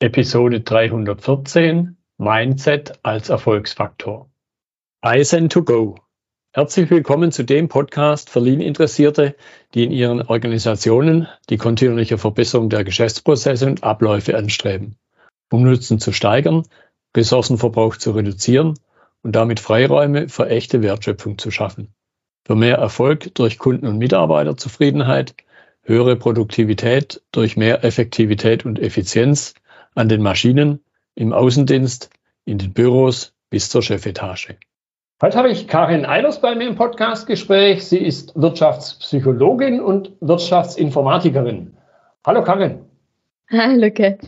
Episode 314 Mindset als Erfolgsfaktor. Eisen to go. Herzlich willkommen zu dem Podcast für Lean-Interessierte, die in ihren Organisationen die kontinuierliche Verbesserung der Geschäftsprozesse und Abläufe anstreben, um Nutzen zu steigern, Ressourcenverbrauch zu reduzieren und damit Freiräume für echte Wertschöpfung zu schaffen. Für mehr Erfolg durch Kunden- und Mitarbeiterzufriedenheit, höhere Produktivität durch mehr Effektivität und Effizienz an den Maschinen, im Außendienst, in den Büros bis zur Chefetage. Heute habe ich Karin Eilers bei mir im Podcastgespräch. Sie ist Wirtschaftspsychologin und Wirtschaftsinformatikerin. Hallo Karin. Hallo Kat.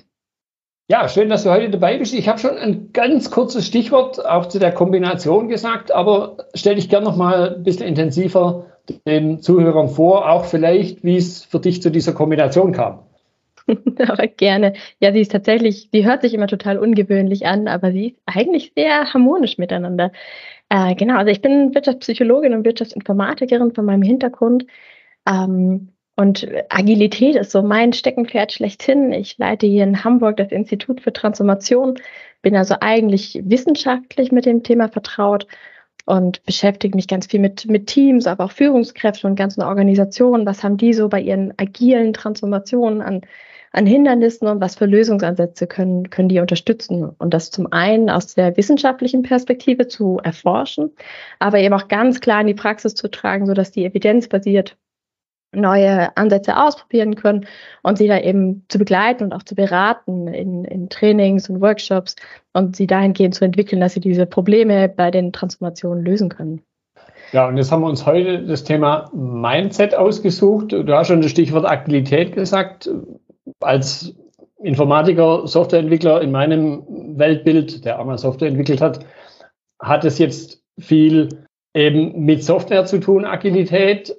Ja, schön, dass du heute dabei bist. Ich habe schon ein ganz kurzes Stichwort auch zu der Kombination gesagt, aber stell dich gerne noch mal ein bisschen intensiver den Zuhörern vor, auch vielleicht, wie es für dich zu dieser Kombination kam. aber gerne. Ja, sie ist tatsächlich, sie hört sich immer total ungewöhnlich an, aber sie ist eigentlich sehr harmonisch miteinander. Äh, genau, also ich bin Wirtschaftspsychologin und Wirtschaftsinformatikerin von meinem Hintergrund. Ähm, und Agilität ist so mein Steckenpferd schlechthin. Ich leite hier in Hamburg das Institut für Transformation, bin also eigentlich wissenschaftlich mit dem Thema vertraut und beschäftige mich ganz viel mit, mit Teams, aber auch Führungskräften und ganzen Organisationen. Was haben die so bei ihren agilen Transformationen an an Hindernissen und was für Lösungsansätze können, können die unterstützen. Und das zum einen aus der wissenschaftlichen Perspektive zu erforschen, aber eben auch ganz klar in die Praxis zu tragen, sodass die evidenzbasiert neue Ansätze ausprobieren können und sie da eben zu begleiten und auch zu beraten in, in Trainings und Workshops und sie dahingehend zu entwickeln, dass sie diese Probleme bei den Transformationen lösen können. Ja, und jetzt haben wir uns heute das Thema Mindset ausgesucht. Du hast schon das Stichwort Agilität gesagt als Informatiker, Softwareentwickler in meinem Weltbild, der einmal Software entwickelt hat, hat es jetzt viel eben mit Software zu tun, Agilität.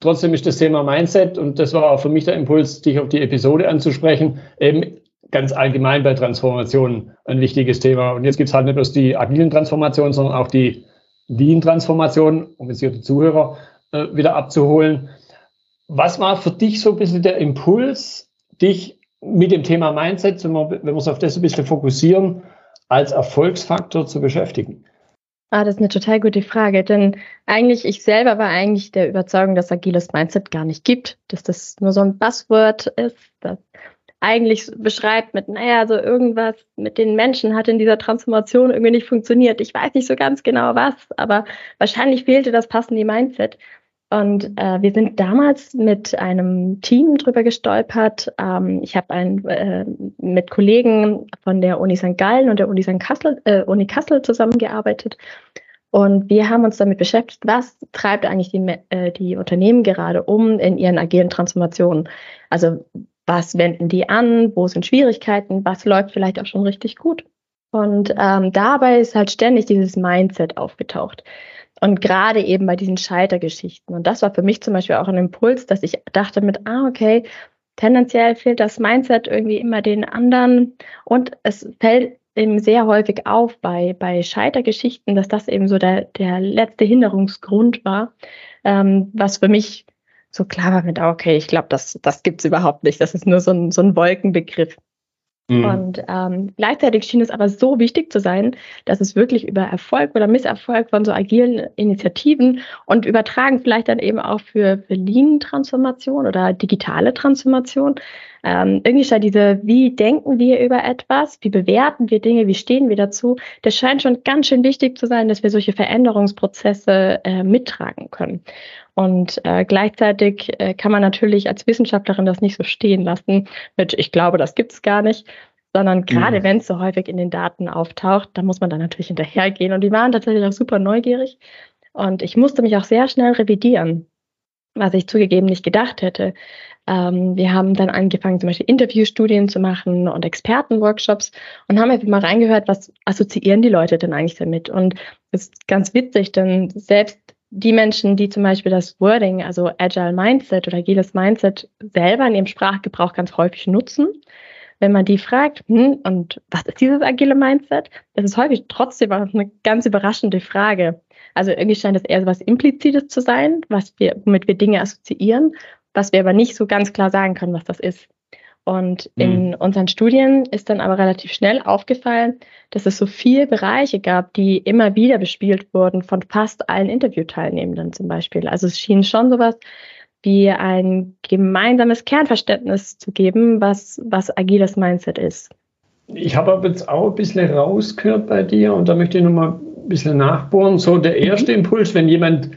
Trotzdem ist das Thema Mindset und das war auch für mich der Impuls, dich auf die Episode anzusprechen, eben ganz allgemein bei Transformationen ein wichtiges Thema. Und jetzt gibt es halt nicht bloß die agilen Transformationen, sondern auch die Lean-Transformation, um jetzt hier die Zuhörer äh, wieder abzuholen. Was war für dich so ein bisschen der Impuls, dich mit dem Thema Mindset, wenn wir, wenn wir uns auf das ein bisschen fokussieren, als Erfolgsfaktor zu beschäftigen? Ah, das ist eine total gute Frage, denn eigentlich, ich selber war eigentlich der Überzeugung, dass agiles Mindset gar nicht gibt, dass das nur so ein Buzzword ist, das eigentlich beschreibt mit, naja, so irgendwas mit den Menschen hat in dieser Transformation irgendwie nicht funktioniert. Ich weiß nicht so ganz genau was, aber wahrscheinlich fehlte das passende Mindset. Und äh, wir sind damals mit einem Team drüber gestolpert. Ähm, ich habe äh, mit Kollegen von der Uni St. Gallen und der Uni St. Kassel, äh, Uni Kassel zusammengearbeitet. Und wir haben uns damit beschäftigt, was treibt eigentlich die, äh, die Unternehmen gerade um in ihren agilen Transformationen. Also was wenden die an, wo sind Schwierigkeiten, was läuft vielleicht auch schon richtig gut. Und ähm, dabei ist halt ständig dieses Mindset aufgetaucht. Und gerade eben bei diesen Scheitergeschichten. Und das war für mich zum Beispiel auch ein Impuls, dass ich dachte mit, ah, okay, tendenziell fehlt das Mindset irgendwie immer den anderen. Und es fällt eben sehr häufig auf bei, bei Scheitergeschichten, dass das eben so der, der letzte Hinderungsgrund war, ähm, was für mich so klar war mit, ah, okay, ich glaube, das, das gibt's überhaupt nicht. Das ist nur so ein, so ein Wolkenbegriff. Mhm. Und ähm, gleichzeitig schien es aber so wichtig zu sein, dass es wirklich über Erfolg oder Misserfolg von so agilen Initiativen und übertragen vielleicht dann eben auch für, Lean-Transformation oder digitale Transformation. Ähm, irgendwie scheint diese, wie denken wir über etwas, wie bewerten wir Dinge, wie stehen wir dazu, das scheint schon ganz schön wichtig zu sein, dass wir solche Veränderungsprozesse äh, mittragen können. Und äh, gleichzeitig äh, kann man natürlich als Wissenschaftlerin das nicht so stehen lassen mit, ich glaube, das gibt es gar nicht, sondern gerade mhm. wenn es so häufig in den Daten auftaucht, dann muss man da natürlich hinterhergehen. Und die waren tatsächlich auch super neugierig. Und ich musste mich auch sehr schnell revidieren, was ich zugegeben nicht gedacht hätte. Ähm, wir haben dann angefangen, zum Beispiel Interviewstudien zu machen und Expertenworkshops und haben einfach mal reingehört, was assoziieren die Leute denn eigentlich damit. Und es ist ganz witzig, denn selbst die Menschen, die zum Beispiel das Wording, also Agile Mindset oder agiles Mindset selber in ihrem Sprachgebrauch ganz häufig nutzen, wenn man die fragt, hm, und was ist dieses agile Mindset? Das ist häufig trotzdem eine ganz überraschende Frage. Also irgendwie scheint es eher so was Implizites zu sein, was wir, womit wir Dinge assoziieren, was wir aber nicht so ganz klar sagen können, was das ist. Und mhm. in unseren Studien ist dann aber relativ schnell aufgefallen, dass es so vier Bereiche gab, die immer wieder bespielt wurden von fast allen Interviewteilnehmenden zum Beispiel. Also es schien schon sowas wie ein gemeinsames Kernverständnis zu geben, was, was agiles Mindset ist. Ich habe aber jetzt auch ein bisschen rausgehört bei dir und da möchte ich nochmal ein bisschen nachbohren. So der erste mhm. Impuls, wenn jemand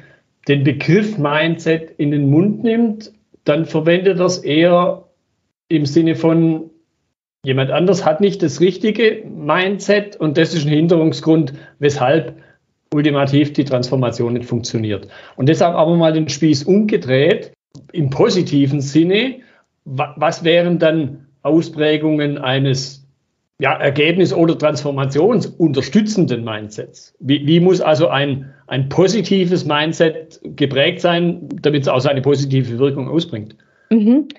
den Begriff Mindset in den Mund nimmt, dann verwendet er es eher im Sinne von, jemand anders hat nicht das richtige Mindset und das ist ein Hinderungsgrund, weshalb ultimativ die Transformation nicht funktioniert. Und deshalb aber mal den Spieß umgedreht, im positiven Sinne, was wären dann Ausprägungen eines ja, Ergebnis- oder Transformationsunterstützenden Mindsets? Wie, wie muss also ein, ein positives Mindset geprägt sein, damit es auch seine positive Wirkung ausbringt? Mhm.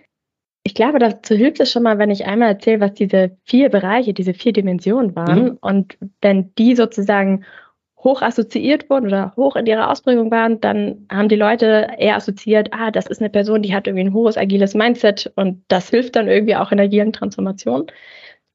Ich glaube, dazu hilft es schon mal, wenn ich einmal erzähle, was diese vier Bereiche, diese vier Dimensionen waren. Mhm. Und wenn die sozusagen hoch assoziiert wurden oder hoch in ihrer Ausprägung waren, dann haben die Leute eher assoziiert, ah, das ist eine Person, die hat irgendwie ein hohes agiles Mindset und das hilft dann irgendwie auch in agilen Transformationen.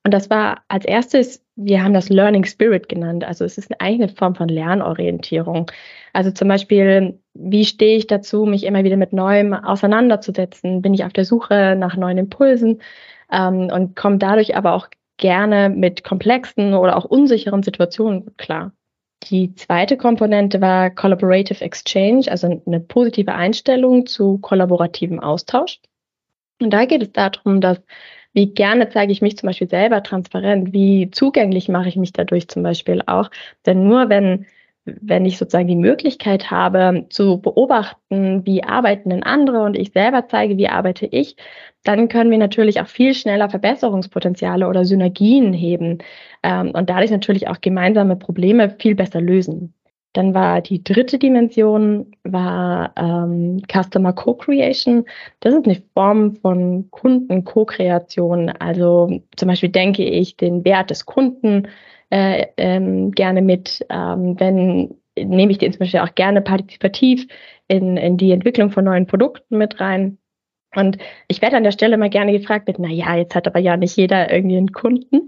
Und das war als erstes, wir haben das Learning Spirit genannt. Also es ist eine eigene Form von Lernorientierung. Also zum Beispiel, wie stehe ich dazu, mich immer wieder mit Neuem auseinanderzusetzen? Bin ich auf der Suche nach neuen Impulsen ähm, und komme dadurch aber auch gerne mit komplexen oder auch unsicheren Situationen klar. Die zweite Komponente war Collaborative Exchange, also eine positive Einstellung zu kollaborativem Austausch. Und da geht es darum, dass wie gerne zeige ich mich zum Beispiel selber transparent, wie zugänglich mache ich mich dadurch zum Beispiel auch. Denn nur wenn, wenn ich sozusagen die Möglichkeit habe zu beobachten, wie arbeiten denn andere und ich selber zeige, wie arbeite ich, dann können wir natürlich auch viel schneller Verbesserungspotenziale oder Synergien heben ähm, und dadurch natürlich auch gemeinsame Probleme viel besser lösen. Dann war die dritte Dimension war ähm, Customer Co-Creation. Das ist eine Form von Kunden-Co-Kreation. Also zum Beispiel denke ich den Wert des Kunden äh, ähm, gerne mit. Ähm, wenn nehme ich den zum Beispiel auch gerne partizipativ in, in die Entwicklung von neuen Produkten mit rein. Und ich werde an der Stelle mal gerne gefragt mit, na ja, jetzt hat aber ja nicht jeder irgendwie einen Kunden.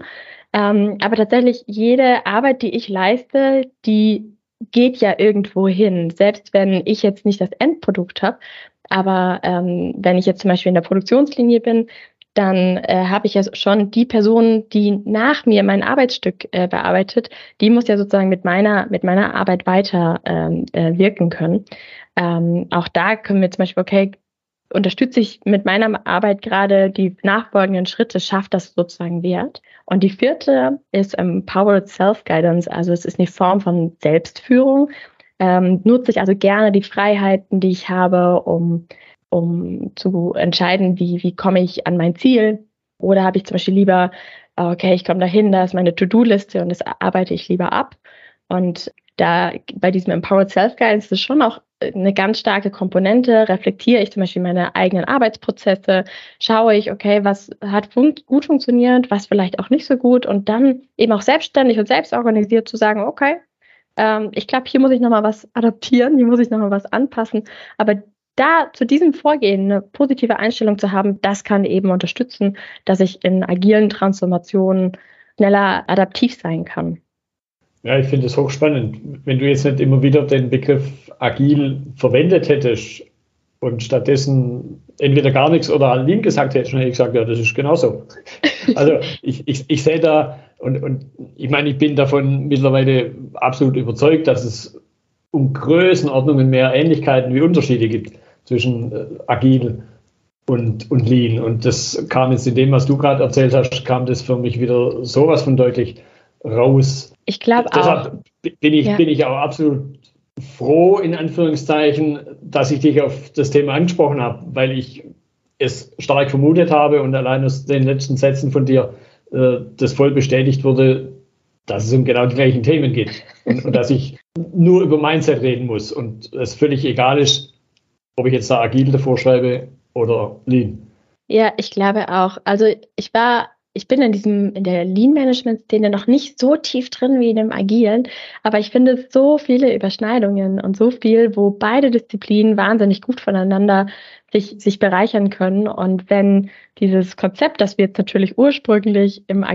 Ähm, aber tatsächlich jede Arbeit, die ich leiste, die geht ja irgendwo hin. Selbst wenn ich jetzt nicht das Endprodukt habe, aber ähm, wenn ich jetzt zum Beispiel in der Produktionslinie bin, dann äh, habe ich ja schon die Person, die nach mir mein Arbeitsstück äh, bearbeitet, die muss ja sozusagen mit meiner, mit meiner Arbeit weiter ähm, äh, wirken können. Ähm, auch da können wir zum Beispiel, okay, unterstütze ich mit meiner Arbeit gerade die nachfolgenden Schritte, schafft das sozusagen Wert. Und die vierte ist Empowered Self-Guidance, also es ist eine Form von Selbstführung. Ähm, nutze ich also gerne die Freiheiten, die ich habe, um, um zu entscheiden, wie, wie komme ich an mein Ziel. Oder habe ich zum Beispiel lieber, okay, ich komme dahin, da ist meine To-Do-Liste und das arbeite ich lieber ab. Und da bei diesem Empowered Self-Guidance ist schon auch eine ganz starke Komponente. Reflektiere ich zum Beispiel meine eigenen Arbeitsprozesse, schaue ich, okay, was hat fun gut funktioniert, was vielleicht auch nicht so gut und dann eben auch selbstständig und selbst organisiert zu sagen, okay, ähm, ich glaube, hier muss ich nochmal was adaptieren, hier muss ich nochmal was anpassen, aber da zu diesem Vorgehen eine positive Einstellung zu haben, das kann eben unterstützen, dass ich in agilen Transformationen schneller adaptiv sein kann. Ja, ich finde es hochspannend. Wenn du jetzt nicht immer wieder den Begriff agil verwendet hättest und stattdessen entweder gar nichts oder Lean gesagt hättest, dann hätte ich gesagt, ja, das ist genauso. Also ich, ich, ich sehe da, und, und ich meine, ich bin davon mittlerweile absolut überzeugt, dass es um Größenordnungen mehr Ähnlichkeiten wie Unterschiede gibt zwischen äh, agil und, und Lean. Und das kam jetzt in dem, was du gerade erzählt hast, kam das für mich wieder sowas von deutlich raus. Ich glaube auch. Deshalb bin ich, ja. bin ich auch absolut froh, in Anführungszeichen, dass ich dich auf das Thema angesprochen habe, weil ich es stark vermutet habe und allein aus den letzten Sätzen von dir äh, das voll bestätigt wurde, dass es um genau die gleichen Themen geht und, und dass ich nur über Mindset reden muss und es völlig egal ist, ob ich jetzt da agil davor schreibe oder lean. Ja, ich glaube auch. Also ich war ich bin in diesem, in der Lean-Management-Szene noch nicht so tief drin wie in dem Agilen, aber ich finde so viele Überschneidungen und so viel, wo beide Disziplinen wahnsinnig gut voneinander sich, sich bereichern können. Und wenn dieses Konzept, das wir jetzt natürlich ursprünglich im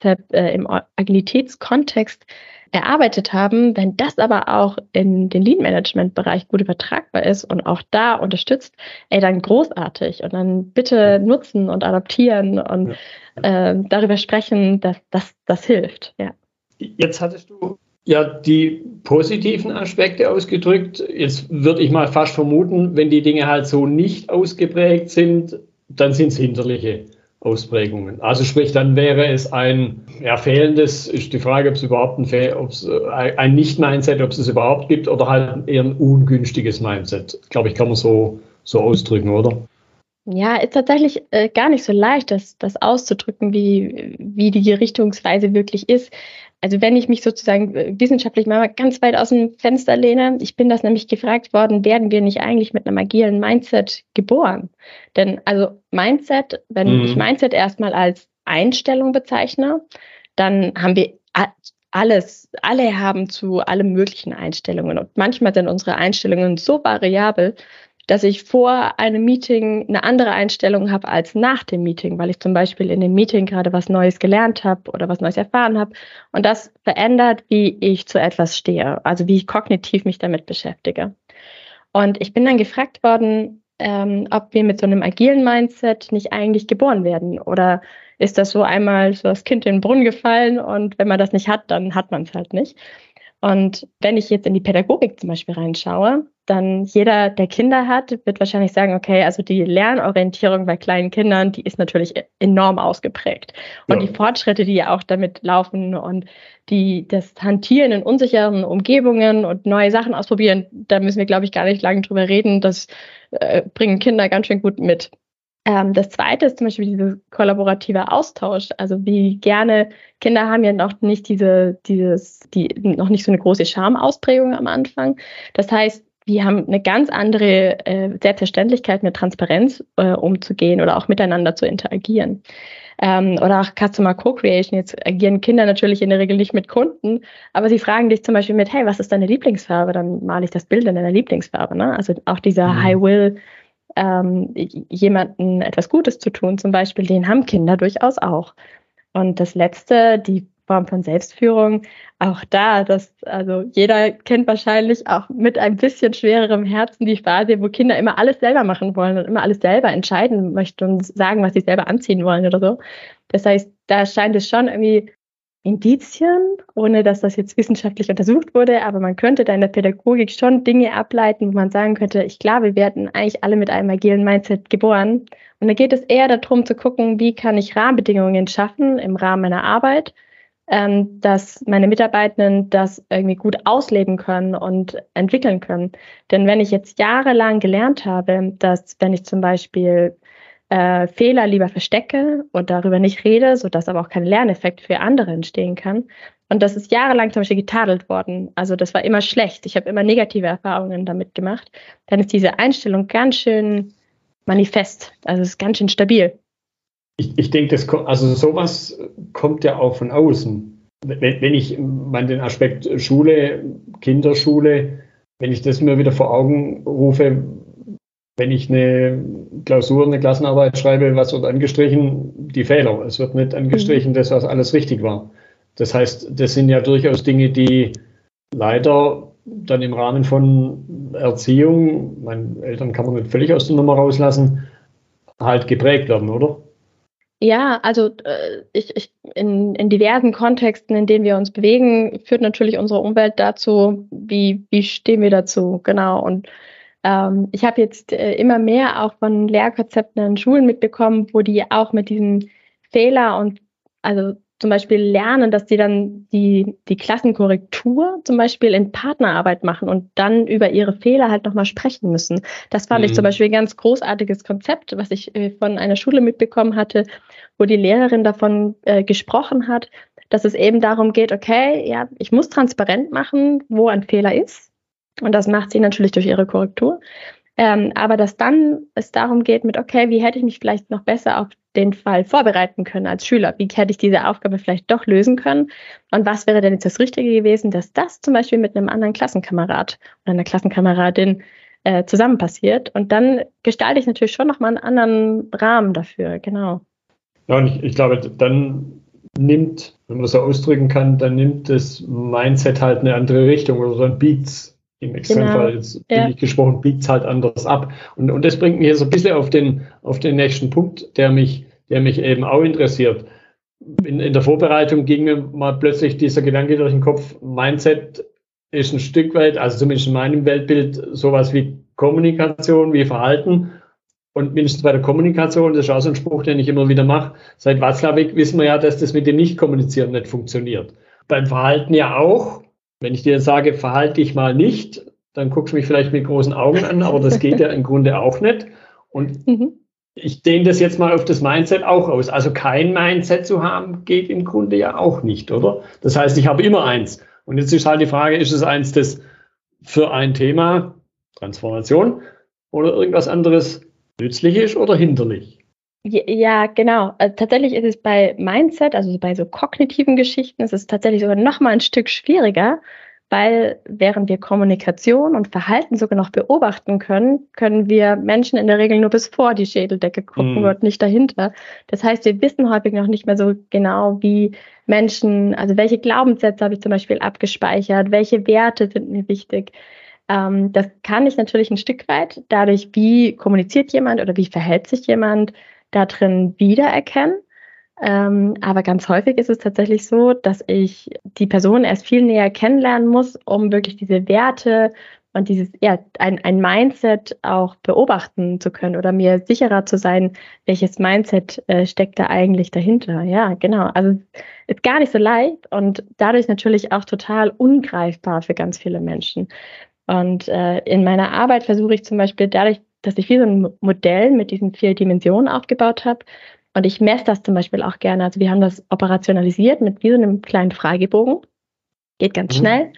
Agilitätskonzept, äh, im Agilitätskontext erarbeitet haben, wenn das aber auch in den Lead-Management-Bereich gut übertragbar ist und auch da unterstützt, ey, dann großartig und dann bitte nutzen und adaptieren und ja. äh, darüber sprechen, dass das hilft. Ja. Jetzt hattest du ja die positiven Aspekte ausgedrückt. Jetzt würde ich mal fast vermuten, wenn die Dinge halt so nicht ausgeprägt sind, dann sind es hinterliche. Ausprägungen. Also sprich, dann wäre es ein ja, fehlendes, ist die Frage, ob es überhaupt ein, äh, ein Nicht-Mindset, ob es es überhaupt gibt oder halt eher ein ungünstiges Mindset. Glaube ich, kann man so, so ausdrücken, oder? Ja, ist tatsächlich äh, gar nicht so leicht, das, das auszudrücken, wie, wie die Richtungsweise wirklich ist. Also wenn ich mich sozusagen äh, wissenschaftlich mal ganz weit aus dem Fenster lehne, ich bin das nämlich gefragt worden, werden wir nicht eigentlich mit einem agilen Mindset geboren? Denn also Mindset, wenn mhm. ich Mindset erstmal als Einstellung bezeichne, dann haben wir alles, alle haben zu allem möglichen Einstellungen. Und manchmal sind unsere Einstellungen so variabel, dass ich vor einem Meeting eine andere Einstellung habe als nach dem Meeting, weil ich zum Beispiel in dem Meeting gerade was Neues gelernt habe oder was Neues erfahren habe. Und das verändert, wie ich zu etwas stehe, also wie ich kognitiv mich damit beschäftige. Und ich bin dann gefragt worden, ähm, ob wir mit so einem agilen Mindset nicht eigentlich geboren werden oder ist das so einmal so das Kind in den Brunnen gefallen und wenn man das nicht hat, dann hat man es halt nicht. Und wenn ich jetzt in die Pädagogik zum Beispiel reinschaue, dann jeder, der Kinder hat, wird wahrscheinlich sagen, okay, also die Lernorientierung bei kleinen Kindern, die ist natürlich enorm ausgeprägt. Und ja. die Fortschritte, die ja auch damit laufen und die, das Hantieren in unsicheren Umgebungen und neue Sachen ausprobieren, da müssen wir, glaube ich, gar nicht lange drüber reden. Das äh, bringen Kinder ganz schön gut mit. Ähm, das zweite ist zum Beispiel dieser kollaborative Austausch. Also wie gerne Kinder haben ja noch nicht diese, dieses, die, noch nicht so eine große Schamausprägung am Anfang. Das heißt, wir haben eine ganz andere äh, Selbstverständlichkeit mit Transparenz äh, umzugehen oder auch miteinander zu interagieren. Ähm, oder auch Customer Co-Creation. Jetzt agieren Kinder natürlich in der Regel nicht mit Kunden, aber sie fragen dich zum Beispiel mit, hey, was ist deine Lieblingsfarbe? Dann male ich das Bild in deiner Lieblingsfarbe. Ne? Also auch dieser mhm. High Will ähm, jemanden etwas Gutes zu tun, zum Beispiel, den haben Kinder durchaus auch. Und das Letzte, die Form von Selbstführung, auch da, das, also jeder kennt wahrscheinlich auch mit ein bisschen schwererem Herzen die Phase, wo Kinder immer alles selber machen wollen und immer alles selber entscheiden möchten und sagen, was sie selber anziehen wollen oder so. Das heißt, da scheint es schon irgendwie Indizien, ohne dass das jetzt wissenschaftlich untersucht wurde, aber man könnte da in der Pädagogik schon Dinge ableiten, wo man sagen könnte, ich glaube, wir werden eigentlich alle mit einem agilen Mindset geboren. Und da geht es eher darum zu gucken, wie kann ich Rahmenbedingungen schaffen im Rahmen meiner Arbeit, ähm, dass meine Mitarbeitenden das irgendwie gut ausleben können und entwickeln können. Denn wenn ich jetzt jahrelang gelernt habe, dass wenn ich zum Beispiel äh, Fehler lieber verstecke und darüber nicht rede, sodass aber auch kein Lerneffekt für andere entstehen kann. Und das ist jahrelang zum Beispiel getadelt worden. Also das war immer schlecht. Ich habe immer negative Erfahrungen damit gemacht. Dann ist diese Einstellung ganz schön manifest. Also es ist ganz schön stabil. Ich, ich denke, das kommt, also sowas kommt ja auch von außen. Wenn, wenn ich mal den Aspekt Schule, Kinderschule, wenn ich das mir wieder vor Augen rufe, wenn ich eine Klausur, eine Klassenarbeit schreibe, was wird angestrichen? Die Fehler. Es wird nicht angestrichen, mhm. das, was alles richtig war. Das heißt, das sind ja durchaus Dinge, die leider dann im Rahmen von Erziehung, meinen Eltern kann man nicht völlig aus der Nummer rauslassen, halt geprägt werden, oder? Ja, also äh, ich, ich, in, in diversen Kontexten, in denen wir uns bewegen, führt natürlich unsere Umwelt dazu, wie, wie stehen wir dazu, genau. Und ähm, ich habe jetzt äh, immer mehr auch von Lehrkonzepten an Schulen mitbekommen, wo die auch mit diesen Fehler und also zum Beispiel lernen, dass die dann die, die Klassenkorrektur zum Beispiel in Partnerarbeit machen und dann über ihre Fehler halt nochmal sprechen müssen. Das fand mhm. ich zum mhm. Beispiel ein ganz großartiges Konzept, was ich äh, von einer Schule mitbekommen hatte, wo die Lehrerin davon äh, gesprochen hat, dass es eben darum geht, okay, ja, ich muss transparent machen, wo ein Fehler ist und das macht sie natürlich durch ihre Korrektur. Ähm, aber dass dann es darum geht mit, okay, wie hätte ich mich vielleicht noch besser auf den Fall vorbereiten können als Schüler? Wie hätte ich diese Aufgabe vielleicht doch lösen können? Und was wäre denn jetzt das Richtige gewesen, dass das zum Beispiel mit einem anderen Klassenkamerad oder einer Klassenkameradin äh, zusammen passiert? Und dann gestalte ich natürlich schon nochmal einen anderen Rahmen dafür, genau. Ja, und ich, ich glaube, dann nimmt, wenn man das so ausdrücken kann, dann nimmt das Mindset halt eine andere Richtung oder so ein Beats im Extremfall genau. jetzt ja. ich gesprochen, biegt es halt anders ab. Und, und das bringt mich jetzt ein bisschen auf den, auf den nächsten Punkt, der mich, der mich eben auch interessiert. In, in der Vorbereitung ging mir mal plötzlich dieser Gedanke durch den Kopf, Mindset ist ein Stück weit, also zumindest in meinem Weltbild, sowas wie Kommunikation, wie Verhalten. Und mindestens bei der Kommunikation, das ist auch so ein Spruch, den ich immer wieder mache, seit Watzlawick wissen wir ja, dass das mit dem Nicht-Kommunizieren nicht funktioniert. Beim Verhalten ja auch, wenn ich dir sage, verhalte dich mal nicht, dann guckst du mich vielleicht mit großen Augen an, aber das geht ja im Grunde auch nicht. Und mhm. ich dehne das jetzt mal auf das Mindset auch aus. Also kein Mindset zu haben, geht im Grunde ja auch nicht, oder? Das heißt, ich habe immer eins. Und jetzt ist halt die Frage, ist es eins, das für ein Thema, Transformation, oder irgendwas anderes nützlich ist oder hinderlich? Ja, genau. Also tatsächlich ist es bei Mindset, also bei so kognitiven Geschichten, ist es tatsächlich sogar noch mal ein Stück schwieriger, weil während wir Kommunikation und Verhalten sogar noch beobachten können, können wir Menschen in der Regel nur bis vor die Schädeldecke gucken mm. und nicht dahinter. Das heißt, wir wissen häufig noch nicht mehr so genau, wie Menschen, also welche Glaubenssätze habe ich zum Beispiel abgespeichert, welche Werte sind mir wichtig. Ähm, das kann ich natürlich ein Stück weit dadurch, wie kommuniziert jemand oder wie verhält sich jemand, da drin wiedererkennen. Ähm, aber ganz häufig ist es tatsächlich so, dass ich die Person erst viel näher kennenlernen muss, um wirklich diese Werte und dieses, ja, ein, ein Mindset auch beobachten zu können oder mir sicherer zu sein, welches Mindset äh, steckt da eigentlich dahinter. Ja, genau. Also ist gar nicht so leicht und dadurch natürlich auch total ungreifbar für ganz viele Menschen. Und äh, in meiner Arbeit versuche ich zum Beispiel dadurch, dass ich wie so ein Modell mit diesen vier Dimensionen aufgebaut habe. Und ich messe das zum Beispiel auch gerne. Also wir haben das operationalisiert mit wie so einem kleinen Fragebogen. Geht ganz mhm. schnell.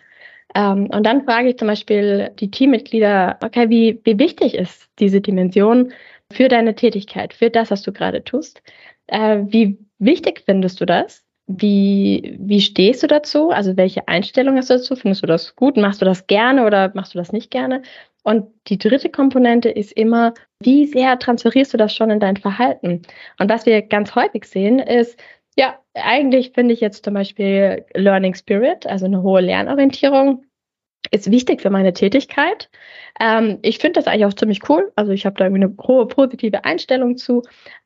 Ähm, und dann frage ich zum Beispiel die Teammitglieder, okay, wie, wie wichtig ist diese Dimension für deine Tätigkeit, für das, was du gerade tust? Äh, wie wichtig findest du das? Wie, wie stehst du dazu? Also welche Einstellung hast du dazu? Findest du das gut? Machst du das gerne oder machst du das nicht gerne? Und die dritte Komponente ist immer, wie sehr transferierst du das schon in dein Verhalten? Und was wir ganz häufig sehen, ist, ja, eigentlich finde ich jetzt zum Beispiel Learning Spirit, also eine hohe Lernorientierung, ist wichtig für meine Tätigkeit. Ähm, ich finde das eigentlich auch ziemlich cool. Also ich habe da irgendwie eine hohe positive Einstellung zu.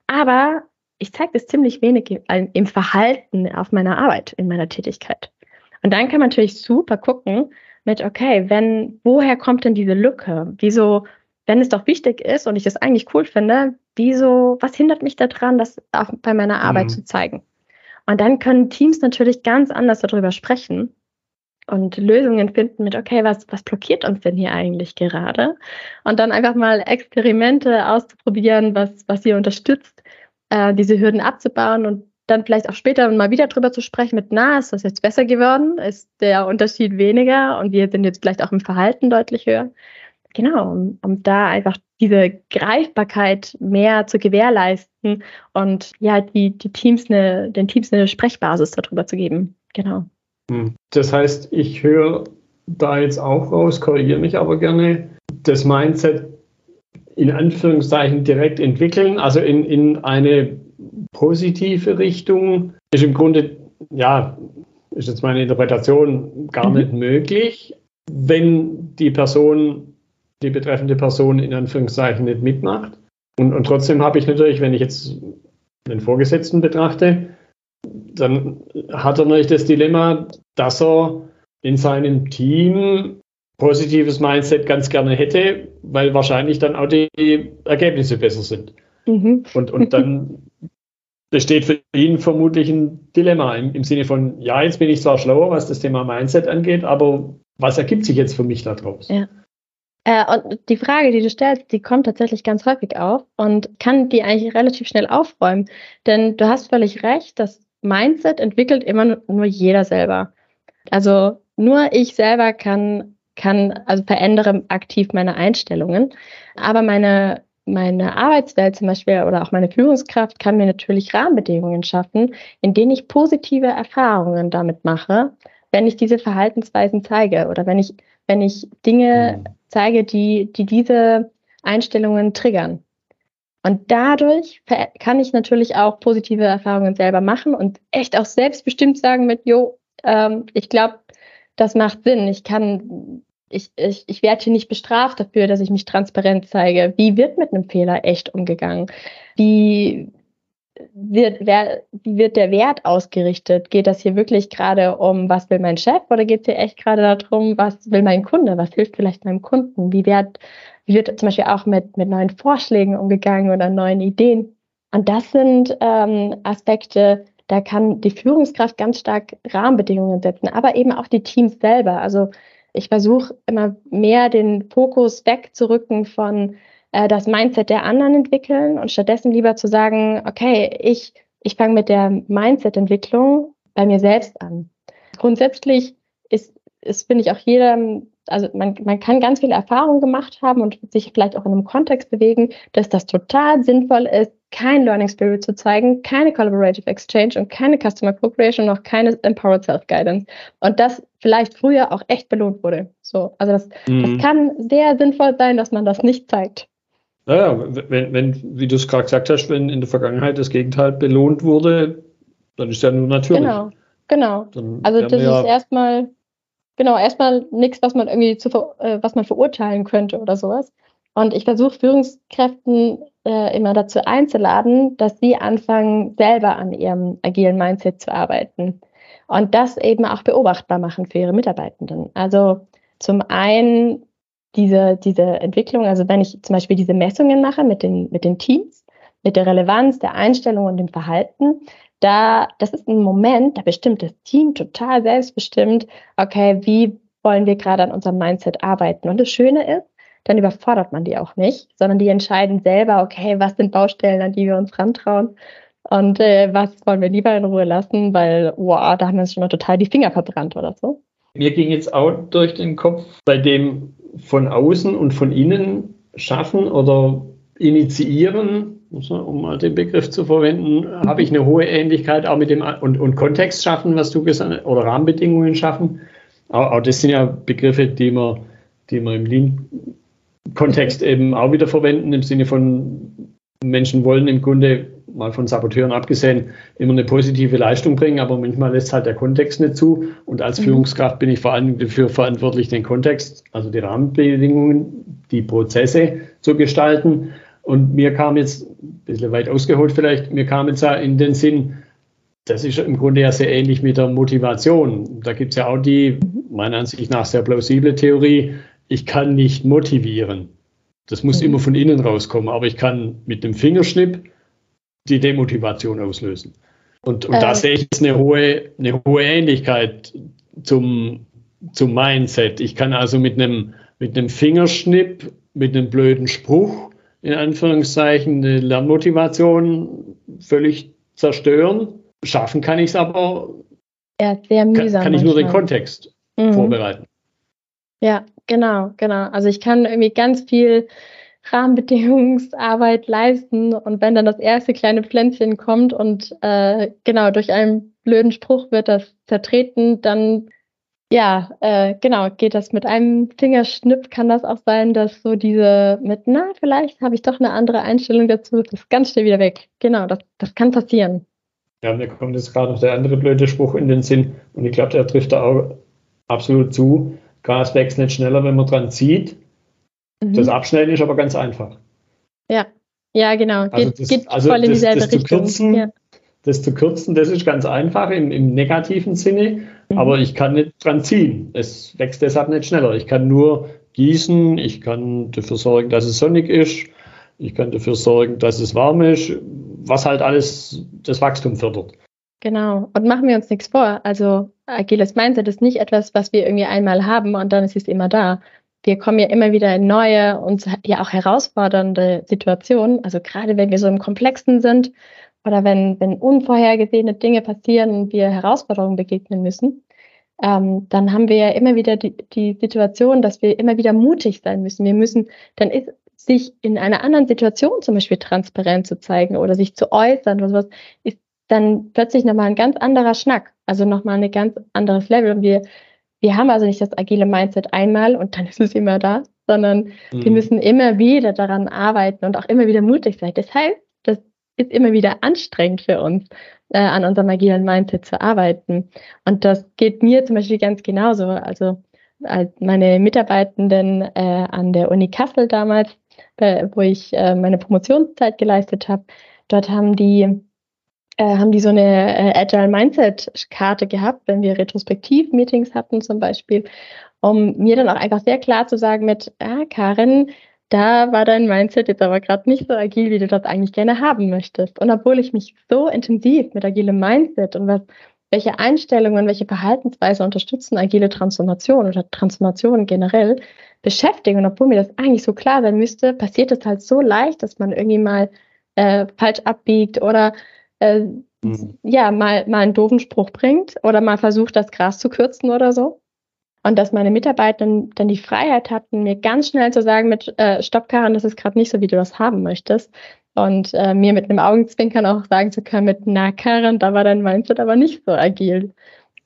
Aber ich zeige das ziemlich wenig im, im Verhalten auf meiner Arbeit, in meiner Tätigkeit. Und dann kann man natürlich super gucken, mit, okay, wenn, woher kommt denn diese Lücke? Wieso, wenn es doch wichtig ist und ich das eigentlich cool finde, wieso, was hindert mich daran, das auch bei meiner Arbeit mhm. zu zeigen? Und dann können Teams natürlich ganz anders darüber sprechen und Lösungen finden mit, okay, was, was blockiert uns denn hier eigentlich gerade? Und dann einfach mal Experimente auszuprobieren, was, was ihr unterstützt, äh, diese Hürden abzubauen und dann vielleicht auch später mal wieder drüber zu sprechen mit, na, ist das jetzt besser geworden? Ist der Unterschied weniger? Und wir sind jetzt vielleicht auch im Verhalten deutlich höher. Genau, um, um da einfach diese Greifbarkeit mehr zu gewährleisten und ja, die, die Teams eine, den Teams eine Sprechbasis darüber zu geben. Genau. Hm. Das heißt, ich höre da jetzt auch raus, korrigiere mich aber gerne, das Mindset in Anführungszeichen direkt entwickeln, also in, in eine positive Richtung ist im Grunde, ja, ist jetzt meine Interpretation gar mhm. nicht möglich, wenn die Person, die betreffende Person in Anführungszeichen nicht mitmacht. Und, und trotzdem habe ich natürlich, wenn ich jetzt den Vorgesetzten betrachte, dann hat er natürlich das Dilemma, dass er in seinem Team positives Mindset ganz gerne hätte, weil wahrscheinlich dann auch die Ergebnisse besser sind. Mhm. Und, und dann besteht für ihn vermutlich ein Dilemma im, im, Sinne von, ja, jetzt bin ich zwar schlauer, was das Thema Mindset angeht, aber was ergibt sich jetzt für mich daraus? Ja. Äh, und die Frage, die du stellst, die kommt tatsächlich ganz häufig auf und kann die eigentlich relativ schnell aufräumen. Denn du hast völlig recht, das Mindset entwickelt immer nur jeder selber. Also nur ich selber kann kann, also verändere aktiv meine Einstellungen. Aber meine, meine Arbeitswelt zum Beispiel oder auch meine Führungskraft kann mir natürlich Rahmenbedingungen schaffen, in denen ich positive Erfahrungen damit mache, wenn ich diese Verhaltensweisen zeige oder wenn ich, wenn ich Dinge mhm. zeige, die, die diese Einstellungen triggern. Und dadurch kann ich natürlich auch positive Erfahrungen selber machen und echt auch selbstbestimmt sagen mit, jo, ähm, ich glaube, das macht Sinn. Ich kann, ich, ich, ich werde hier nicht bestraft dafür, dass ich mich transparent zeige. Wie wird mit einem Fehler echt umgegangen? Wie wird, wer, wie wird der Wert ausgerichtet? Geht das hier wirklich gerade um, was will mein Chef oder geht es hier echt gerade darum, was will mein Kunde? Was hilft vielleicht meinem Kunden? Wie wird, wie wird zum Beispiel auch mit, mit neuen Vorschlägen umgegangen oder neuen Ideen? Und das sind ähm, Aspekte, da kann die Führungskraft ganz stark Rahmenbedingungen setzen, aber eben auch die Teams selber. Also ich versuche immer mehr den Fokus wegzurücken von äh, das Mindset der anderen entwickeln und stattdessen lieber zu sagen, okay, ich, ich fange mit der Mindset-Entwicklung bei mir selbst an. Grundsätzlich ist, ist finde ich, auch jeder also man, man kann ganz viel Erfahrung gemacht haben und sich vielleicht auch in einem Kontext bewegen, dass das total sinnvoll ist, kein Learning Spirit zu zeigen, keine Collaborative Exchange und keine Customer Co-Creation und auch keine Empowered Self-Guidance. Und das vielleicht früher auch echt belohnt wurde. So, also das, mhm. das kann sehr sinnvoll sein, dass man das nicht zeigt. Naja, wenn, wenn wie du es gerade gesagt hast, wenn in der Vergangenheit das Gegenteil belohnt wurde, dann ist ja nur natürlich. Genau, genau. Dann also das ist erstmal Genau, erstmal nichts, was man irgendwie zu, äh, was man verurteilen könnte oder sowas. Und ich versuche Führungskräften äh, immer dazu einzuladen, dass sie anfangen, selber an ihrem agilen Mindset zu arbeiten. Und das eben auch beobachtbar machen für ihre Mitarbeitenden. Also zum einen diese, diese Entwicklung, also wenn ich zum Beispiel diese Messungen mache mit den, mit den Teams, mit der Relevanz, der Einstellung und dem Verhalten, da, das ist ein Moment, da bestimmt das Team total selbstbestimmt, okay, wie wollen wir gerade an unserem Mindset arbeiten? Und das Schöne ist, dann überfordert man die auch nicht, sondern die entscheiden selber, okay, was sind Baustellen, an die wir uns rantrauen und äh, was wollen wir lieber in Ruhe lassen, weil, wow, da haben wir uns schon mal total die Finger verbrannt oder so. Mir ging jetzt auch durch den Kopf, bei dem von außen und von innen schaffen oder initiieren um mal den Begriff zu verwenden, habe ich eine hohe Ähnlichkeit auch mit dem und, und Kontext schaffen, was du gesagt hast, oder Rahmenbedingungen schaffen. Auch, auch das sind ja Begriffe, die man, die man im Lean-Kontext eben auch wieder verwenden, im Sinne von Menschen wollen im Grunde, mal von Saboteuren abgesehen, immer eine positive Leistung bringen, aber manchmal lässt halt der Kontext nicht zu. Und als mhm. Führungskraft bin ich vor allem dafür verantwortlich, den Kontext, also die Rahmenbedingungen, die Prozesse zu gestalten. Und mir kam jetzt, ein bisschen weit ausgeholt vielleicht, mir kam jetzt in den Sinn, das ist im Grunde ja sehr ähnlich mit der Motivation. Da gibt es ja auch die, meiner Ansicht nach, sehr plausible Theorie, ich kann nicht motivieren. Das muss mhm. immer von innen rauskommen, aber ich kann mit dem Fingerschnipp die Demotivation auslösen. Und, und äh. da sehe ich jetzt eine hohe, eine hohe Ähnlichkeit zum, zum Mindset. Ich kann also mit einem, mit einem Fingerschnipp, mit einem blöden Spruch in Anführungszeichen eine Lernmotivation völlig zerstören. Schaffen kann ich es aber. Ja, sehr mühsam. Kann, kann ich nur den Kontext mhm. vorbereiten. Ja, genau, genau. Also ich kann irgendwie ganz viel Rahmenbedingungsarbeit leisten und wenn dann das erste kleine Pflänzchen kommt und äh, genau durch einen blöden Spruch wird das zertreten, dann ja, äh, genau, geht das mit einem Fingerschnipp, kann das auch sein, dass so diese mit, na, vielleicht habe ich doch eine andere Einstellung dazu, das ist ganz schnell wieder weg. Genau, das, das kann passieren. Ja, mir kommt jetzt gerade noch der andere blöde Spruch in den Sinn und ich glaube, der trifft da auch absolut zu. Gas wächst nicht schneller, wenn man dran zieht. Mhm. Das Abschneiden ist aber ganz einfach. Ja, ja, genau. Also geht, das, geht also voll in dieselbe das, das Richtung. Zu kürzen, ja. Das zu kürzen, das ist ganz einfach im, im negativen Sinne. Mhm. Aber ich kann nicht dran ziehen. Es wächst deshalb nicht schneller. Ich kann nur gießen, ich kann dafür sorgen, dass es sonnig ist, ich kann dafür sorgen, dass es warm ist, was halt alles das Wachstum fördert. Genau. Und machen wir uns nichts vor. Also agiles Mindset ist nicht etwas, was wir irgendwie einmal haben und dann ist es immer da. Wir kommen ja immer wieder in neue und ja auch herausfordernde Situationen. Also gerade wenn wir so im Komplexen sind oder wenn, wenn unvorhergesehene Dinge passieren und wir Herausforderungen begegnen müssen. ähm, dann haben wir ja immer wieder die, die Situation, dass wir immer wieder mutig sein müssen. Wir müssen, dann ist sich in einer anderen Situation zum Beispiel transparent zu zeigen oder sich zu äußern oder sowas, ist dann plötzlich nochmal ein ganz anderer Schnack, also nochmal ein ganz anderes Level. Und wir, wir haben also nicht das agile Mindset einmal und dann ist es immer da, sondern mhm. wir müssen immer wieder daran arbeiten und auch immer wieder mutig sein. Deshalb, das ist immer wieder anstrengend für uns, äh, an unserem agilen Mindset zu arbeiten. Und das geht mir zum Beispiel ganz genauso. Also als meine Mitarbeitenden äh, an der Uni Kassel damals, äh, wo ich äh, meine Promotionszeit geleistet habe, dort haben die äh, haben die so eine äh, Agile Mindset Karte gehabt, wenn wir Retrospektiv-Meetings hatten zum Beispiel, um mir dann auch einfach sehr klar zu sagen mit, ah, Karin, da war dein Mindset jetzt aber gerade nicht so agil, wie du das eigentlich gerne haben möchtest. Und obwohl ich mich so intensiv mit agilem Mindset und was, welche Einstellungen, welche Verhaltensweise unterstützen agile Transformation oder Transformation generell beschäftigen und obwohl mir das eigentlich so klar sein müsste, passiert es halt so leicht, dass man irgendwie mal äh, falsch abbiegt oder äh, mhm. ja mal, mal einen doofen Spruch bringt oder mal versucht, das Gras zu kürzen oder so. Und dass meine Mitarbeiter dann die Freiheit hatten, mir ganz schnell zu sagen mit äh, Stopp, Karin, das ist gerade nicht so, wie du das haben möchtest. Und äh, mir mit einem Augenzwinkern auch sagen zu können mit, na Karin, da war dein Mindset aber nicht so agil.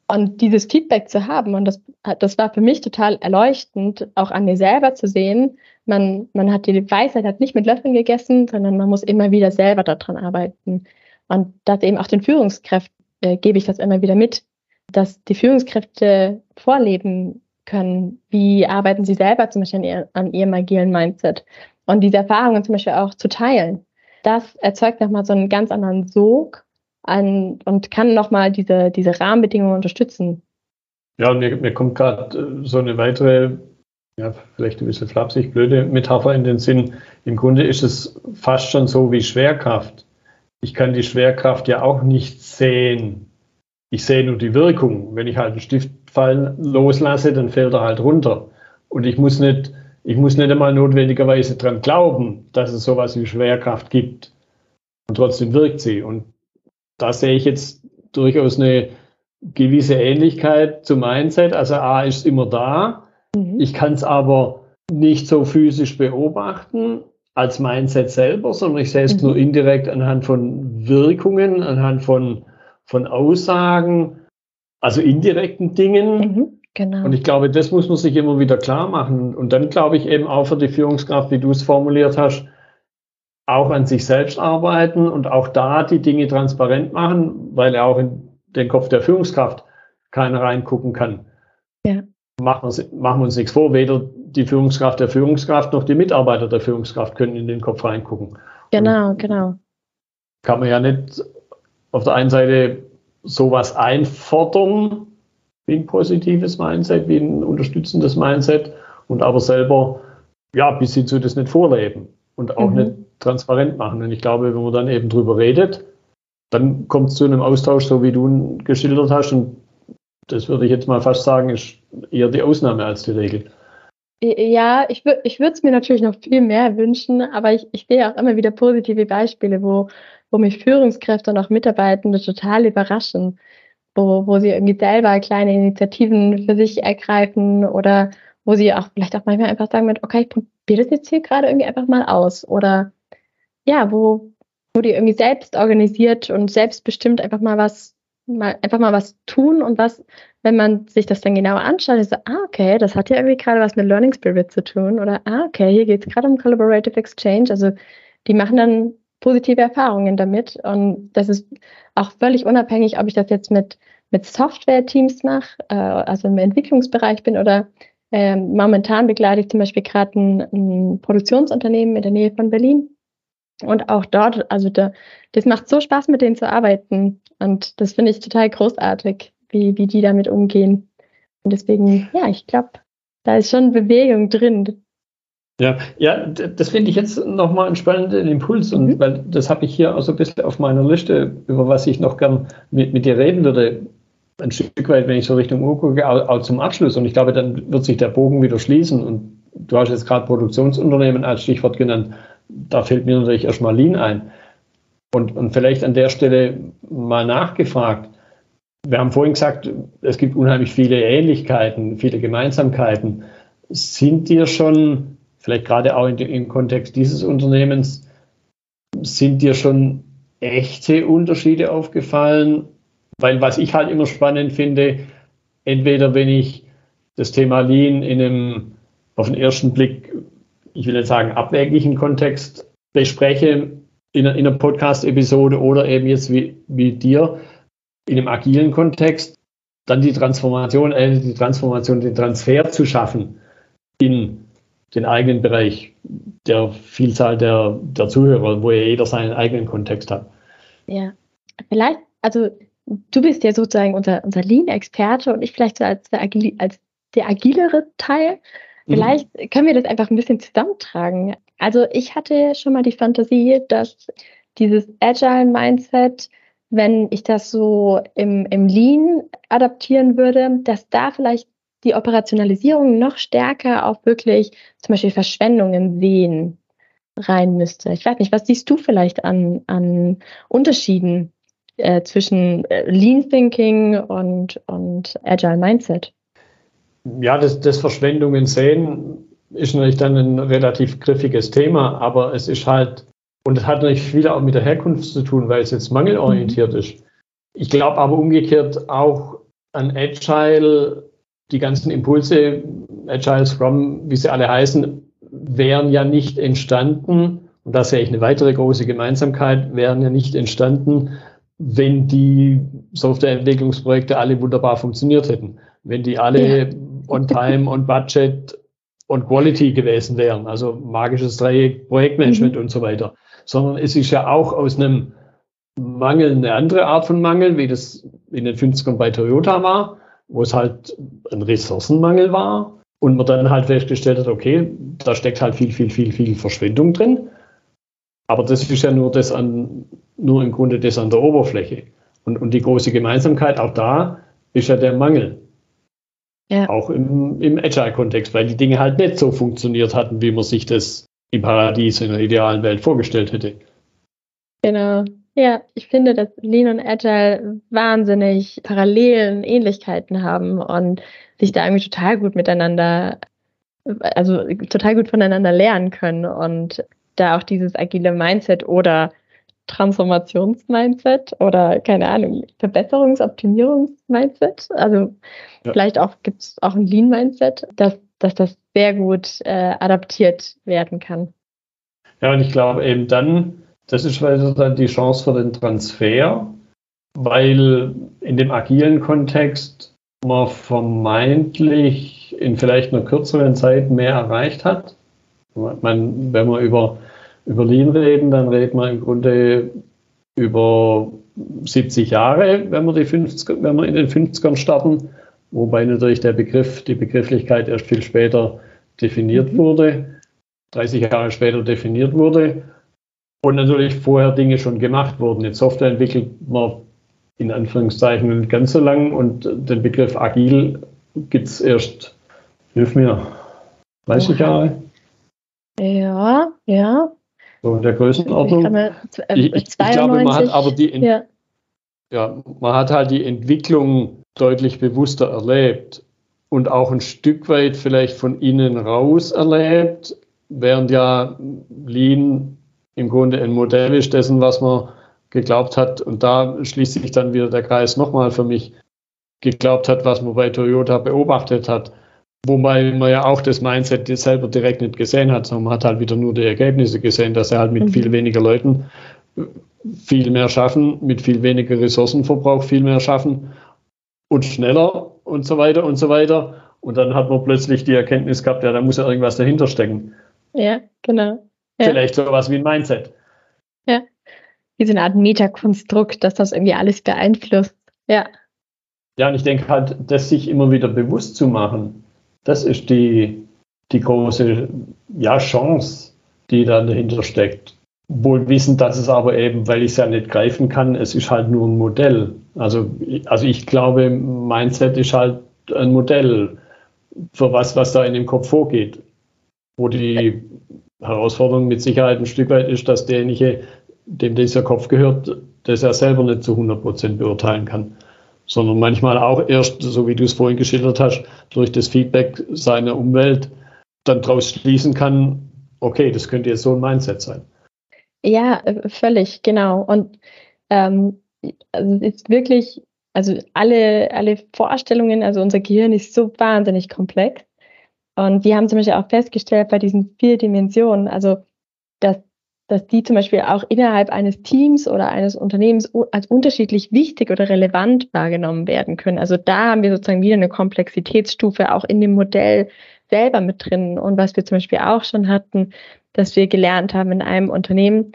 Und dieses Feedback zu haben, und das, das war für mich total erleuchtend, auch an mir selber zu sehen, man, man hat die Weisheit hat nicht mit Löffeln gegessen, sondern man muss immer wieder selber daran arbeiten. Und das eben auch den Führungskräften äh, gebe ich das immer wieder mit, dass die Führungskräfte vorleben können, wie arbeiten sie selber zum Beispiel an, ihr, an ihrem agilen Mindset und diese Erfahrungen zum Beispiel auch zu teilen. Das erzeugt nochmal so einen ganz anderen Sog an, und kann nochmal diese, diese Rahmenbedingungen unterstützen. Ja, mir, mir kommt gerade äh, so eine weitere, ja, vielleicht ein bisschen flapsig, blöde Metapher in den Sinn. Im Grunde ist es fast schon so wie Schwerkraft. Ich kann die Schwerkraft ja auch nicht sehen ich sehe nur die Wirkung. Wenn ich halt einen Stift fallen loslasse, dann fällt er halt runter. Und ich muss nicht, ich muss nicht einmal notwendigerweise dran glauben, dass es sowas wie Schwerkraft gibt. Und trotzdem wirkt sie. Und da sehe ich jetzt durchaus eine gewisse Ähnlichkeit zum Mindset. Also A ist immer da. Mhm. Ich kann es aber nicht so physisch beobachten als Mindset selber, sondern ich sehe es mhm. nur indirekt anhand von Wirkungen, anhand von von Aussagen, also indirekten Dingen. Mhm, genau. Und ich glaube, das muss man sich immer wieder klar machen. Und dann glaube ich eben auch für die Führungskraft, wie du es formuliert hast, auch an sich selbst arbeiten und auch da die Dinge transparent machen, weil ja auch in den Kopf der Führungskraft keiner reingucken kann. Ja. Machen, wir, machen wir uns nichts vor, weder die Führungskraft der Führungskraft noch die Mitarbeiter der Führungskraft können in den Kopf reingucken. Genau, und genau. Kann man ja nicht auf der einen Seite sowas einfordern, wie ein positives Mindset, wie ein unterstützendes Mindset und aber selber, ja, bis sie zu das nicht vorleben und auch mhm. nicht transparent machen. Und ich glaube, wenn man dann eben drüber redet, dann kommt es zu einem Austausch, so wie du ihn geschildert hast. Und das würde ich jetzt mal fast sagen, ist eher die Ausnahme als die Regel. Ja, ich, würde ich würde es mir natürlich noch viel mehr wünschen, aber ich, ich sehe auch immer wieder positive Beispiele, wo, wo mich Führungskräfte und auch Mitarbeitende total überraschen, wo, wo sie irgendwie selber kleine Initiativen für sich ergreifen oder wo sie auch vielleicht auch manchmal einfach sagen mit, okay, ich probiere das jetzt hier gerade irgendwie einfach mal aus. Oder ja, wo, wo die irgendwie selbst organisiert und selbstbestimmt einfach mal was, mal, einfach mal was tun und was, wenn man sich das dann genauer anschaut, ist so, ah, okay, das hat ja irgendwie gerade was mit Learning Spirit zu tun oder ah, okay, hier geht es gerade um Collaborative Exchange. Also die machen dann positive Erfahrungen damit. Und das ist auch völlig unabhängig, ob ich das jetzt mit, mit Software-Teams mache, äh, also im Entwicklungsbereich bin oder äh, momentan begleite ich zum Beispiel gerade ein, ein, Produktionsunternehmen in der Nähe von Berlin. Und auch dort, also da, das macht so Spaß, mit denen zu arbeiten. Und das finde ich total großartig, wie, wie die damit umgehen. Und deswegen, ja, ich glaube, da ist schon Bewegung drin. Ja, ja, das finde ich jetzt nochmal einen spannenden Impuls und mhm. weil das habe ich hier auch so ein bisschen auf meiner Liste, über was ich noch gern mit, mit dir reden würde. Ein Stück weit, wenn ich so Richtung Uhr gucke, auch, auch zum Abschluss. Und ich glaube, dann wird sich der Bogen wieder schließen. Und du hast jetzt gerade Produktionsunternehmen als Stichwort genannt. Da fällt mir natürlich erstmal Lean ein. Und, und vielleicht an der Stelle mal nachgefragt. wir haben vorhin gesagt, es gibt unheimlich viele Ähnlichkeiten, viele Gemeinsamkeiten. Sind dir schon, vielleicht gerade auch in, im Kontext dieses Unternehmens, sind dir schon echte Unterschiede aufgefallen? Weil was ich halt immer spannend finde, entweder wenn ich das Thema Lean in einem auf den ersten Blick, ich will nicht sagen abwäglichen Kontext bespreche in, in einer Podcast-Episode oder eben jetzt wie, wie dir in einem agilen Kontext, dann die Transformation, äh, die Transformation, den Transfer zu schaffen in den eigenen Bereich der Vielzahl der, der Zuhörer, wo ja jeder seinen eigenen Kontext hat. Ja, vielleicht, also du bist ja sozusagen unser, unser Lean-Experte und ich vielleicht so als der, Agil, als der agilere Teil. Mhm. Vielleicht mhm. können wir das einfach ein bisschen zusammentragen. Also ich hatte schon mal die Fantasie, dass dieses Agile Mindset, wenn ich das so im, im Lean adaptieren würde, dass da vielleicht die Operationalisierung noch stärker auf wirklich zum Beispiel Verschwendungen sehen rein müsste. Ich weiß nicht, was siehst du vielleicht an, an Unterschieden äh, zwischen äh, Lean Thinking und, und Agile Mindset? Ja, das, das Verschwendungen sehen ist natürlich dann ein relativ griffiges Thema, aber es ist halt, und es hat natürlich viel auch mit der Herkunft zu tun, weil es jetzt mangelorientiert mhm. ist. Ich glaube aber umgekehrt auch an Agile, die ganzen Impulse, Agile Scrum, wie sie alle heißen, wären ja nicht entstanden, und da sehe ich eine weitere große Gemeinsamkeit, wären ja nicht entstanden, wenn die Softwareentwicklungsprojekte alle wunderbar funktioniert hätten. Wenn die alle ja. on time, on budget, on quality gewesen wären. Also magisches Dreieck, Projektmanagement mhm. und so weiter. Sondern es ist ja auch aus einem Mangel eine andere Art von Mangel, wie das in den 50ern bei Toyota war, wo es halt ein Ressourcenmangel war und man dann halt festgestellt hat, okay, da steckt halt viel, viel, viel, viel Verschwendung drin. Aber das ist ja nur das an, nur im Grunde das an der Oberfläche. Und, und die große Gemeinsamkeit auch da ist ja der Mangel. Ja. Auch im, im Agile-Kontext, weil die Dinge halt nicht so funktioniert hatten, wie man sich das im Paradies in der idealen Welt vorgestellt hätte. Genau. Ja, ich finde, dass Lean und Agile wahnsinnig Parallelen, Ähnlichkeiten haben und sich da irgendwie total gut miteinander, also total gut voneinander lernen können und da auch dieses agile Mindset oder Transformations-Mindset oder keine Ahnung, Verbesserungs-, Optimierungs-Mindset. Also ja. vielleicht auch gibt es auch ein Lean-Mindset, dass, dass das sehr gut äh, adaptiert werden kann. Ja, und ich glaube eben dann, das ist weiter dann die Chance für den Transfer, weil in dem agilen Kontext man vermeintlich in vielleicht einer kürzeren Zeit mehr erreicht hat. Man, wenn man über, über Lean reden, dann redet man im Grunde über 70 Jahre, wenn wir, die 50, wenn wir in den 50ern starten, wobei natürlich der Begriff, die Begrifflichkeit erst viel später definiert mhm. wurde, 30 Jahre später definiert wurde und natürlich vorher Dinge schon gemacht wurden. Jetzt Software entwickelt man in Anführungszeichen nicht ganz so lang und den Begriff agil gibt es erst, hilf mir, 30 Oha. Jahre? Ja, ja. So in der Größenordnung. Ich, ich, ich, glaube, man hat aber die, ja. ja, man hat halt die Entwicklung deutlich bewusster erlebt und auch ein Stück weit vielleicht von innen raus erlebt, während ja Lean im Grunde ein Modell ist dessen, was man geglaubt hat. Und da schließt sich dann wieder der Kreis nochmal für mich geglaubt hat, was man bei Toyota beobachtet hat. Wobei man ja auch das Mindset selber direkt nicht gesehen hat, sondern man hat halt wieder nur die Ergebnisse gesehen, dass er halt mit mhm. viel weniger Leuten viel mehr schaffen, mit viel weniger Ressourcenverbrauch viel mehr schaffen und schneller und so weiter und so weiter. Und dann hat man plötzlich die Erkenntnis gehabt, ja, da muss ja irgendwas dahinter stecken. Ja, genau. Ja. Vielleicht sowas wie ein Mindset. Ja. Wie so eine Art Metakonstrukt, dass das irgendwie alles beeinflusst. Ja. Ja, und ich denke halt, das sich immer wieder bewusst zu machen, das ist die, die große ja, Chance, die da dahinter steckt. Wohl wissend, dass es aber eben, weil ich es ja nicht greifen kann, es ist halt nur ein Modell. Also, also ich glaube, Mindset ist halt ein Modell für was, was da in dem Kopf vorgeht. Wo die Herausforderung mit Sicherheit ein Stück weit ist, dass derjenige, dem dieser Kopf gehört, das er selber nicht zu 100 Prozent beurteilen kann, sondern manchmal auch erst, so wie du es vorhin geschildert hast, durch das Feedback seiner Umwelt dann daraus schließen kann, okay, das könnte jetzt so ein Mindset sein. Ja, äh, völlig, genau. Und ähm, also es ist wirklich, also alle, alle Vorstellungen, also unser Gehirn ist so wahnsinnig komplex. Und wir haben zum Beispiel auch festgestellt bei diesen vier Dimensionen, also dass, dass die zum Beispiel auch innerhalb eines Teams oder eines Unternehmens als unterschiedlich wichtig oder relevant wahrgenommen werden können. Also da haben wir sozusagen wieder eine Komplexitätsstufe auch in dem Modell selber mit drin. Und was wir zum Beispiel auch schon hatten, dass wir gelernt haben in einem Unternehmen,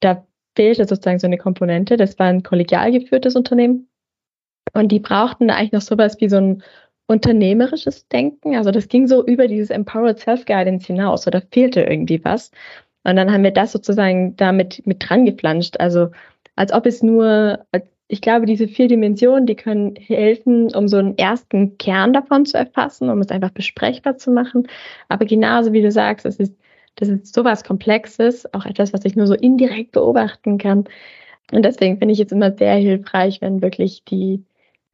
da fehlte sozusagen so eine Komponente. Das war ein kollegial geführtes Unternehmen. Und die brauchten eigentlich noch sowas wie so ein unternehmerisches Denken. Also das ging so über dieses Empowered Self-Guidance hinaus. Oder fehlte irgendwie was. Und dann haben wir das sozusagen damit mit dran geflanscht. Also als ob es nur, ich glaube, diese vier Dimensionen, die können helfen, um so einen ersten Kern davon zu erfassen, um es einfach besprechbar zu machen. Aber genauso wie du sagst, es ist das ist sowas Komplexes, auch etwas, was ich nur so indirekt beobachten kann. Und deswegen finde ich es immer sehr hilfreich, wenn wirklich die,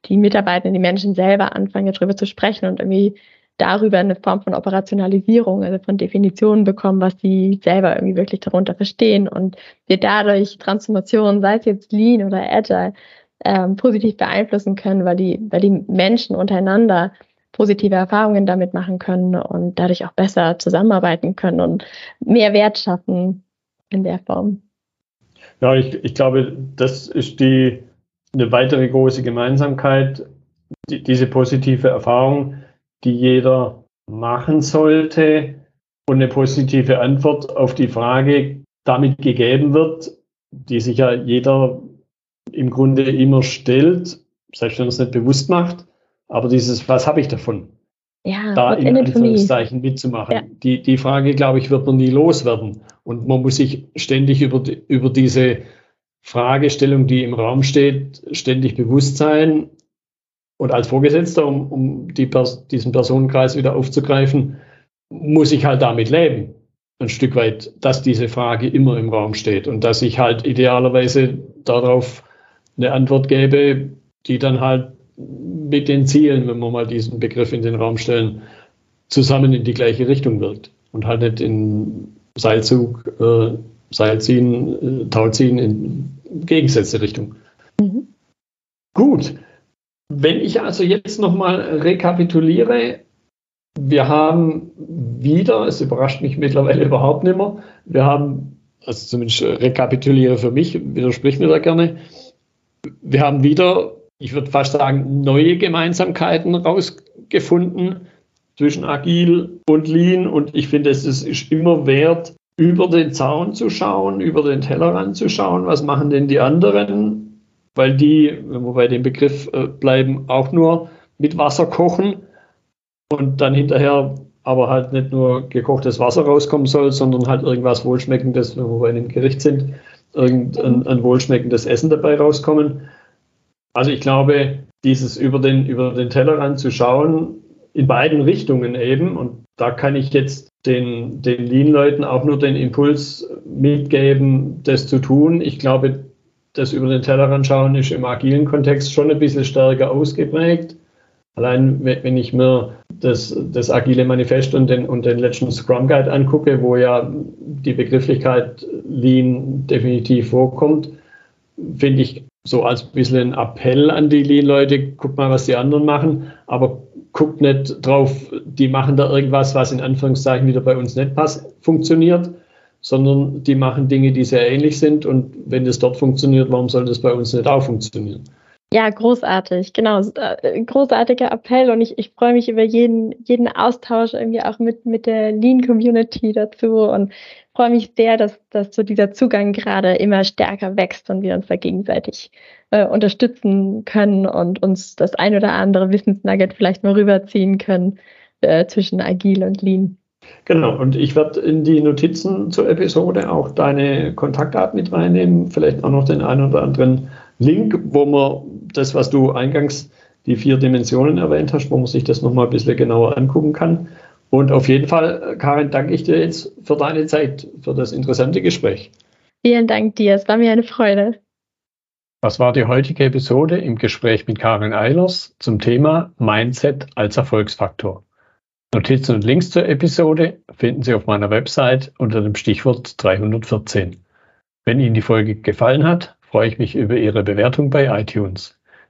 die Mitarbeiter, die Menschen selber anfangen, darüber zu sprechen und irgendwie darüber eine Form von Operationalisierung, also von Definitionen bekommen, was sie selber irgendwie wirklich darunter verstehen und wir dadurch Transformationen, sei es jetzt Lean oder Agile, ähm, positiv beeinflussen können, weil die, weil die Menschen untereinander positive Erfahrungen damit machen können und dadurch auch besser zusammenarbeiten können und mehr Wert schaffen in der Form. Ja, ich, ich glaube, das ist die eine weitere große Gemeinsamkeit, die, diese positive Erfahrung, die jeder machen sollte und eine positive Antwort auf die Frage damit gegeben wird, die sich ja jeder im Grunde immer stellt, selbst wenn er es nicht bewusst macht. Aber dieses, was habe ich davon? Ja, da in Anführungszeichen mitzumachen. Ja. Die, die Frage, glaube ich, wird man nie loswerden. Und man muss sich ständig über, die, über diese Fragestellung, die im Raum steht, ständig bewusst sein. Und als Vorgesetzter, um, um die Pers diesen Personenkreis wieder aufzugreifen, muss ich halt damit leben. Ein Stück weit, dass diese Frage immer im Raum steht und dass ich halt idealerweise darauf eine Antwort gebe, die dann halt mit den Zielen, wenn wir mal diesen Begriff in den Raum stellen, zusammen in die gleiche Richtung wirkt und halt nicht in Seilzug, äh, Seilziehen, äh, Tauziehen in gegensätzliche Richtung. Mhm. Gut. Wenn ich also jetzt nochmal rekapituliere, wir haben wieder, es überrascht mich mittlerweile überhaupt nicht mehr, wir haben, also zumindest rekapituliere für mich, widersprich mir da gerne, wir haben wieder ich würde fast sagen, neue Gemeinsamkeiten rausgefunden zwischen Agil und Lean. Und ich finde, es ist immer wert, über den Zaun zu schauen, über den Tellerrand zu schauen, was machen denn die anderen, weil die, wenn wir bei dem Begriff äh, bleiben, auch nur mit Wasser kochen und dann hinterher aber halt nicht nur gekochtes Wasser rauskommen soll, sondern halt irgendwas Wohlschmeckendes, wenn wir bei einem Gericht sind, irgendein ein wohlschmeckendes Essen dabei rauskommen. Also ich glaube, dieses über den, über den Tellerrand zu schauen, in beiden Richtungen eben, und da kann ich jetzt den, den Lean-Leuten auch nur den Impuls mitgeben, das zu tun. Ich glaube, das über den Tellerrand schauen ist im agilen Kontext schon ein bisschen stärker ausgeprägt. Allein wenn ich mir das, das agile Manifest und den, und den letzten Scrum Guide angucke, wo ja die Begrifflichkeit Lean definitiv vorkommt, finde ich so als bisschen ein Appell an die Lean-Leute, guckt mal, was die anderen machen, aber guckt nicht drauf, die machen da irgendwas, was in Anführungszeichen wieder bei uns nicht passt, funktioniert, sondern die machen Dinge, die sehr ähnlich sind und wenn das dort funktioniert, warum soll das bei uns nicht auch funktionieren? Ja, großartig, genau. Äh, großartiger Appell und ich, ich freue mich über jeden, jeden Austausch irgendwie auch mit, mit der Lean-Community dazu und freue mich sehr, dass, dass so dieser Zugang gerade immer stärker wächst und wir uns da gegenseitig äh, unterstützen können und uns das ein oder andere Wissensnugget vielleicht mal rüberziehen können äh, zwischen Agil und Lean. Genau, und ich werde in die Notizen zur Episode auch deine Kontaktdaten mit reinnehmen, vielleicht auch noch den einen oder anderen Link, wo man das, was du eingangs die vier Dimensionen erwähnt hast, wo man sich das nochmal ein bisschen genauer angucken kann. Und auf jeden Fall, Karin, danke ich dir jetzt für deine Zeit, für das interessante Gespräch. Vielen Dank dir, es war mir eine Freude. Das war die heutige Episode im Gespräch mit Karin Eilers zum Thema Mindset als Erfolgsfaktor. Notizen und Links zur Episode finden Sie auf meiner Website unter dem Stichwort 314. Wenn Ihnen die Folge gefallen hat, freue ich mich über Ihre Bewertung bei iTunes.